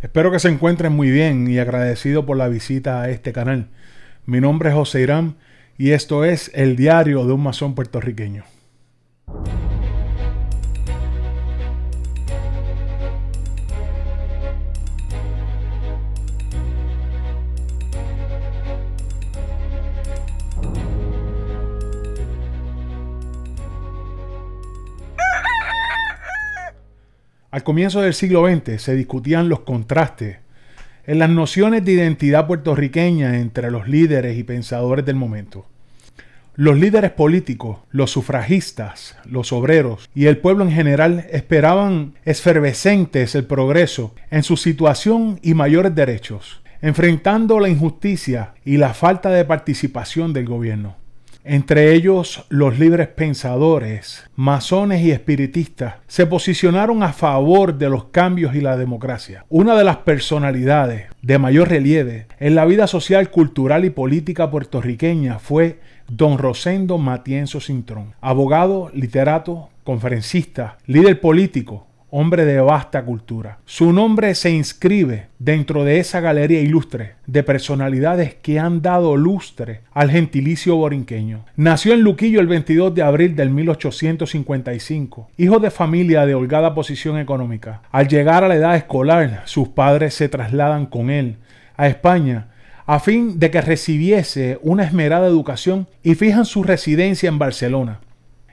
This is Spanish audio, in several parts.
Espero que se encuentren muy bien y agradecido por la visita a este canal. Mi nombre es José Irán y esto es el diario de un masón puertorriqueño. Al comienzo del siglo XX se discutían los contrastes en las nociones de identidad puertorriqueña entre los líderes y pensadores del momento. Los líderes políticos, los sufragistas, los obreros y el pueblo en general esperaban esfervescentes el progreso en su situación y mayores derechos, enfrentando la injusticia y la falta de participación del gobierno entre ellos los libres pensadores, masones y espiritistas, se posicionaron a favor de los cambios y la democracia. Una de las personalidades de mayor relieve en la vida social, cultural y política puertorriqueña fue don Rosendo Matienzo Cintrón, abogado, literato, conferencista, líder político, hombre de vasta cultura. Su nombre se inscribe dentro de esa galería ilustre de personalidades que han dado lustre al gentilicio borinqueño. Nació en Luquillo el 22 de abril del 1855, hijo de familia de holgada posición económica. Al llegar a la edad escolar, sus padres se trasladan con él a España a fin de que recibiese una esmerada educación y fijan su residencia en Barcelona.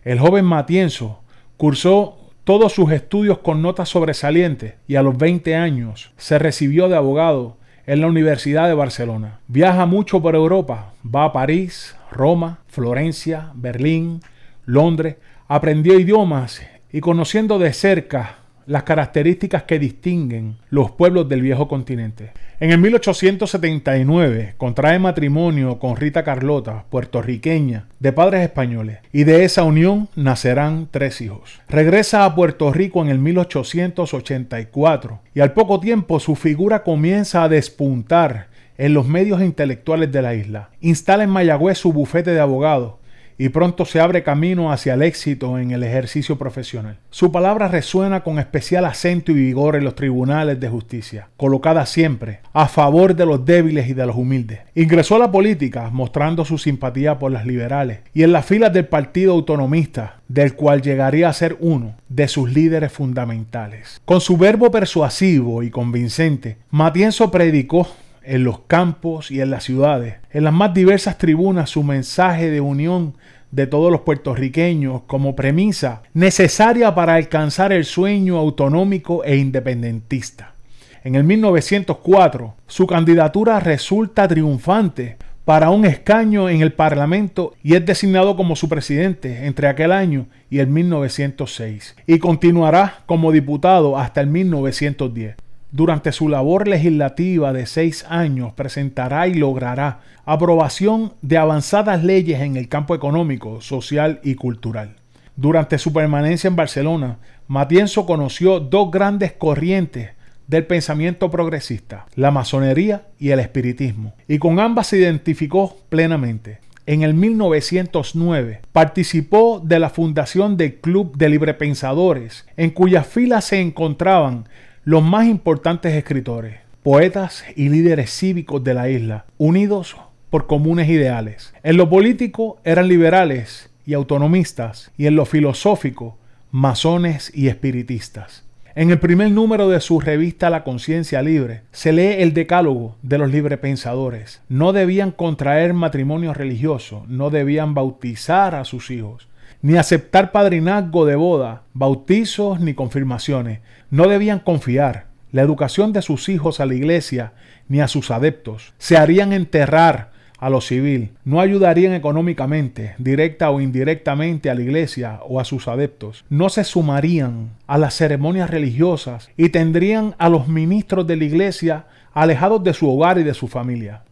El joven Matienzo cursó todos sus estudios con notas sobresalientes y a los 20 años se recibió de abogado en la Universidad de Barcelona. Viaja mucho por Europa, va a París, Roma, Florencia, Berlín, Londres, aprendió idiomas y conociendo de cerca las características que distinguen los pueblos del viejo continente. En el 1879 contrae matrimonio con Rita Carlota, puertorriqueña, de padres españoles, y de esa unión nacerán tres hijos. Regresa a Puerto Rico en el 1884 y al poco tiempo su figura comienza a despuntar en los medios intelectuales de la isla. Instala en Mayagüez su bufete de abogados y pronto se abre camino hacia el éxito en el ejercicio profesional. Su palabra resuena con especial acento y vigor en los tribunales de justicia, colocada siempre a favor de los débiles y de los humildes. Ingresó a la política mostrando su simpatía por las liberales y en las filas del Partido Autonomista, del cual llegaría a ser uno de sus líderes fundamentales. Con su verbo persuasivo y convincente, Matienzo predicó en los campos y en las ciudades, en las más diversas tribunas, su mensaje de unión de todos los puertorriqueños como premisa necesaria para alcanzar el sueño autonómico e independentista. En el 1904, su candidatura resulta triunfante para un escaño en el Parlamento y es designado como su presidente entre aquel año y el 1906 y continuará como diputado hasta el 1910. Durante su labor legislativa de seis años presentará y logrará aprobación de avanzadas leyes en el campo económico, social y cultural. Durante su permanencia en Barcelona, Matienzo conoció dos grandes corrientes del pensamiento progresista, la masonería y el espiritismo, y con ambas se identificó plenamente. En el 1909 participó de la fundación del Club de Librepensadores, en cuyas filas se encontraban los más importantes escritores, poetas y líderes cívicos de la isla, unidos por comunes ideales. En lo político eran liberales y autonomistas, y en lo filosófico, masones y espiritistas. En el primer número de su revista La Conciencia Libre se lee el decálogo de los librepensadores. No debían contraer matrimonio religioso, no debían bautizar a sus hijos, ni aceptar padrinazgo de boda, bautizos ni confirmaciones. No debían confiar la educación de sus hijos a la iglesia ni a sus adeptos. Se harían enterrar a lo civil, no ayudarían económicamente, directa o indirectamente a la iglesia o a sus adeptos, no se sumarían a las ceremonias religiosas y tendrían a los ministros de la iglesia alejados de su hogar y de su familia.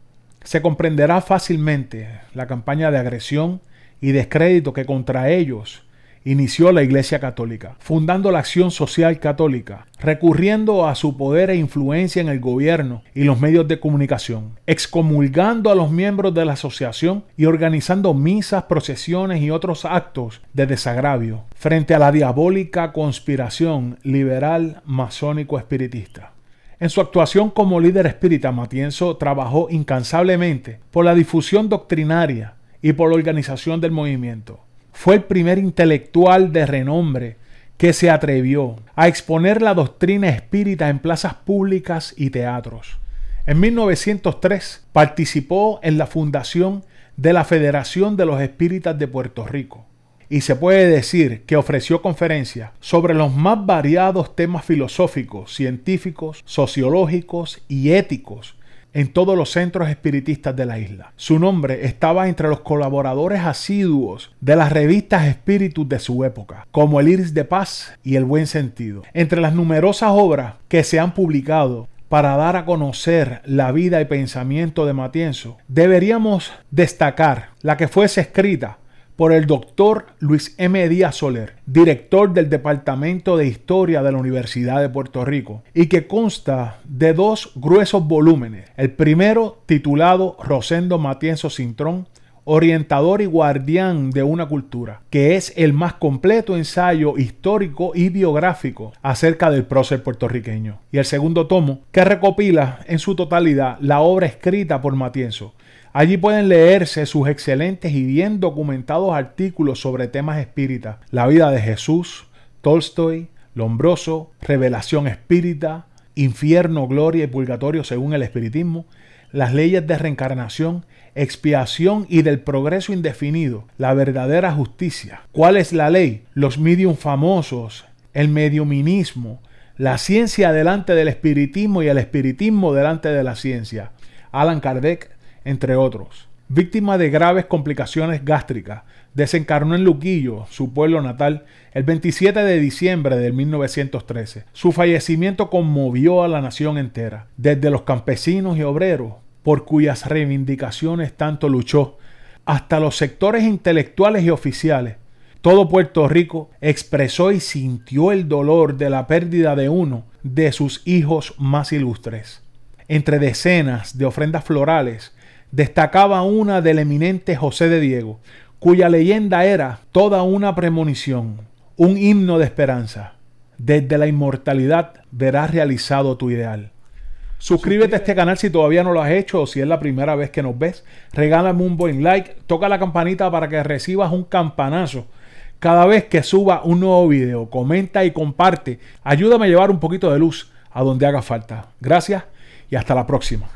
Se comprenderá fácilmente la campaña de agresión y descrédito que contra ellos inició la Iglesia Católica, fundando la acción social católica, recurriendo a su poder e influencia en el gobierno y los medios de comunicación, excomulgando a los miembros de la asociación y organizando misas, procesiones y otros actos de desagravio frente a la diabólica conspiración liberal masónico espiritista. En su actuación como líder espírita, Matienzo trabajó incansablemente por la difusión doctrinaria y por la organización del movimiento. Fue el primer intelectual de renombre que se atrevió a exponer la doctrina espírita en plazas públicas y teatros. En 1903 participó en la fundación de la Federación de los Espíritas de Puerto Rico y se puede decir que ofreció conferencias sobre los más variados temas filosóficos, científicos, sociológicos y éticos en todos los centros espiritistas de la isla. Su nombre estaba entre los colaboradores asiduos de las revistas espíritus de su época, como El Iris de Paz y El Buen Sentido. Entre las numerosas obras que se han publicado para dar a conocer la vida y pensamiento de Matienzo, deberíamos destacar la que fuese escrita por el doctor Luis M. Díaz Soler, director del Departamento de Historia de la Universidad de Puerto Rico, y que consta de dos gruesos volúmenes. El primero, titulado Rosendo Matienzo Cintrón, orientador y guardián de una cultura, que es el más completo ensayo histórico y biográfico acerca del prócer puertorriqueño. Y el segundo tomo, que recopila en su totalidad la obra escrita por Matienzo, Allí pueden leerse sus excelentes y bien documentados artículos sobre temas espíritas, la vida de Jesús, Tolstoy, Lombroso, Revelación Espírita, Infierno, Gloria y Purgatorio según el Espiritismo, las leyes de reencarnación, expiación y del progreso indefinido, la verdadera justicia. ¿Cuál es la ley? Los medium famosos, el mediuminismo, la ciencia delante del espiritismo y el espiritismo delante de la ciencia. Alan Kardec, entre otros. Víctima de graves complicaciones gástricas, desencarnó en Luquillo, su pueblo natal, el 27 de diciembre de 1913. Su fallecimiento conmovió a la nación entera, desde los campesinos y obreros, por cuyas reivindicaciones tanto luchó, hasta los sectores intelectuales y oficiales. Todo Puerto Rico expresó y sintió el dolor de la pérdida de uno de sus hijos más ilustres. Entre decenas de ofrendas florales, destacaba una del eminente José de Diego, cuya leyenda era toda una premonición, un himno de esperanza. Desde la inmortalidad verás realizado tu ideal. Suscríbete a este canal si todavía no lo has hecho o si es la primera vez que nos ves. Regálame un buen like, toca la campanita para que recibas un campanazo cada vez que suba un nuevo video. Comenta y comparte. Ayúdame a llevar un poquito de luz a donde haga falta. Gracias y hasta la próxima.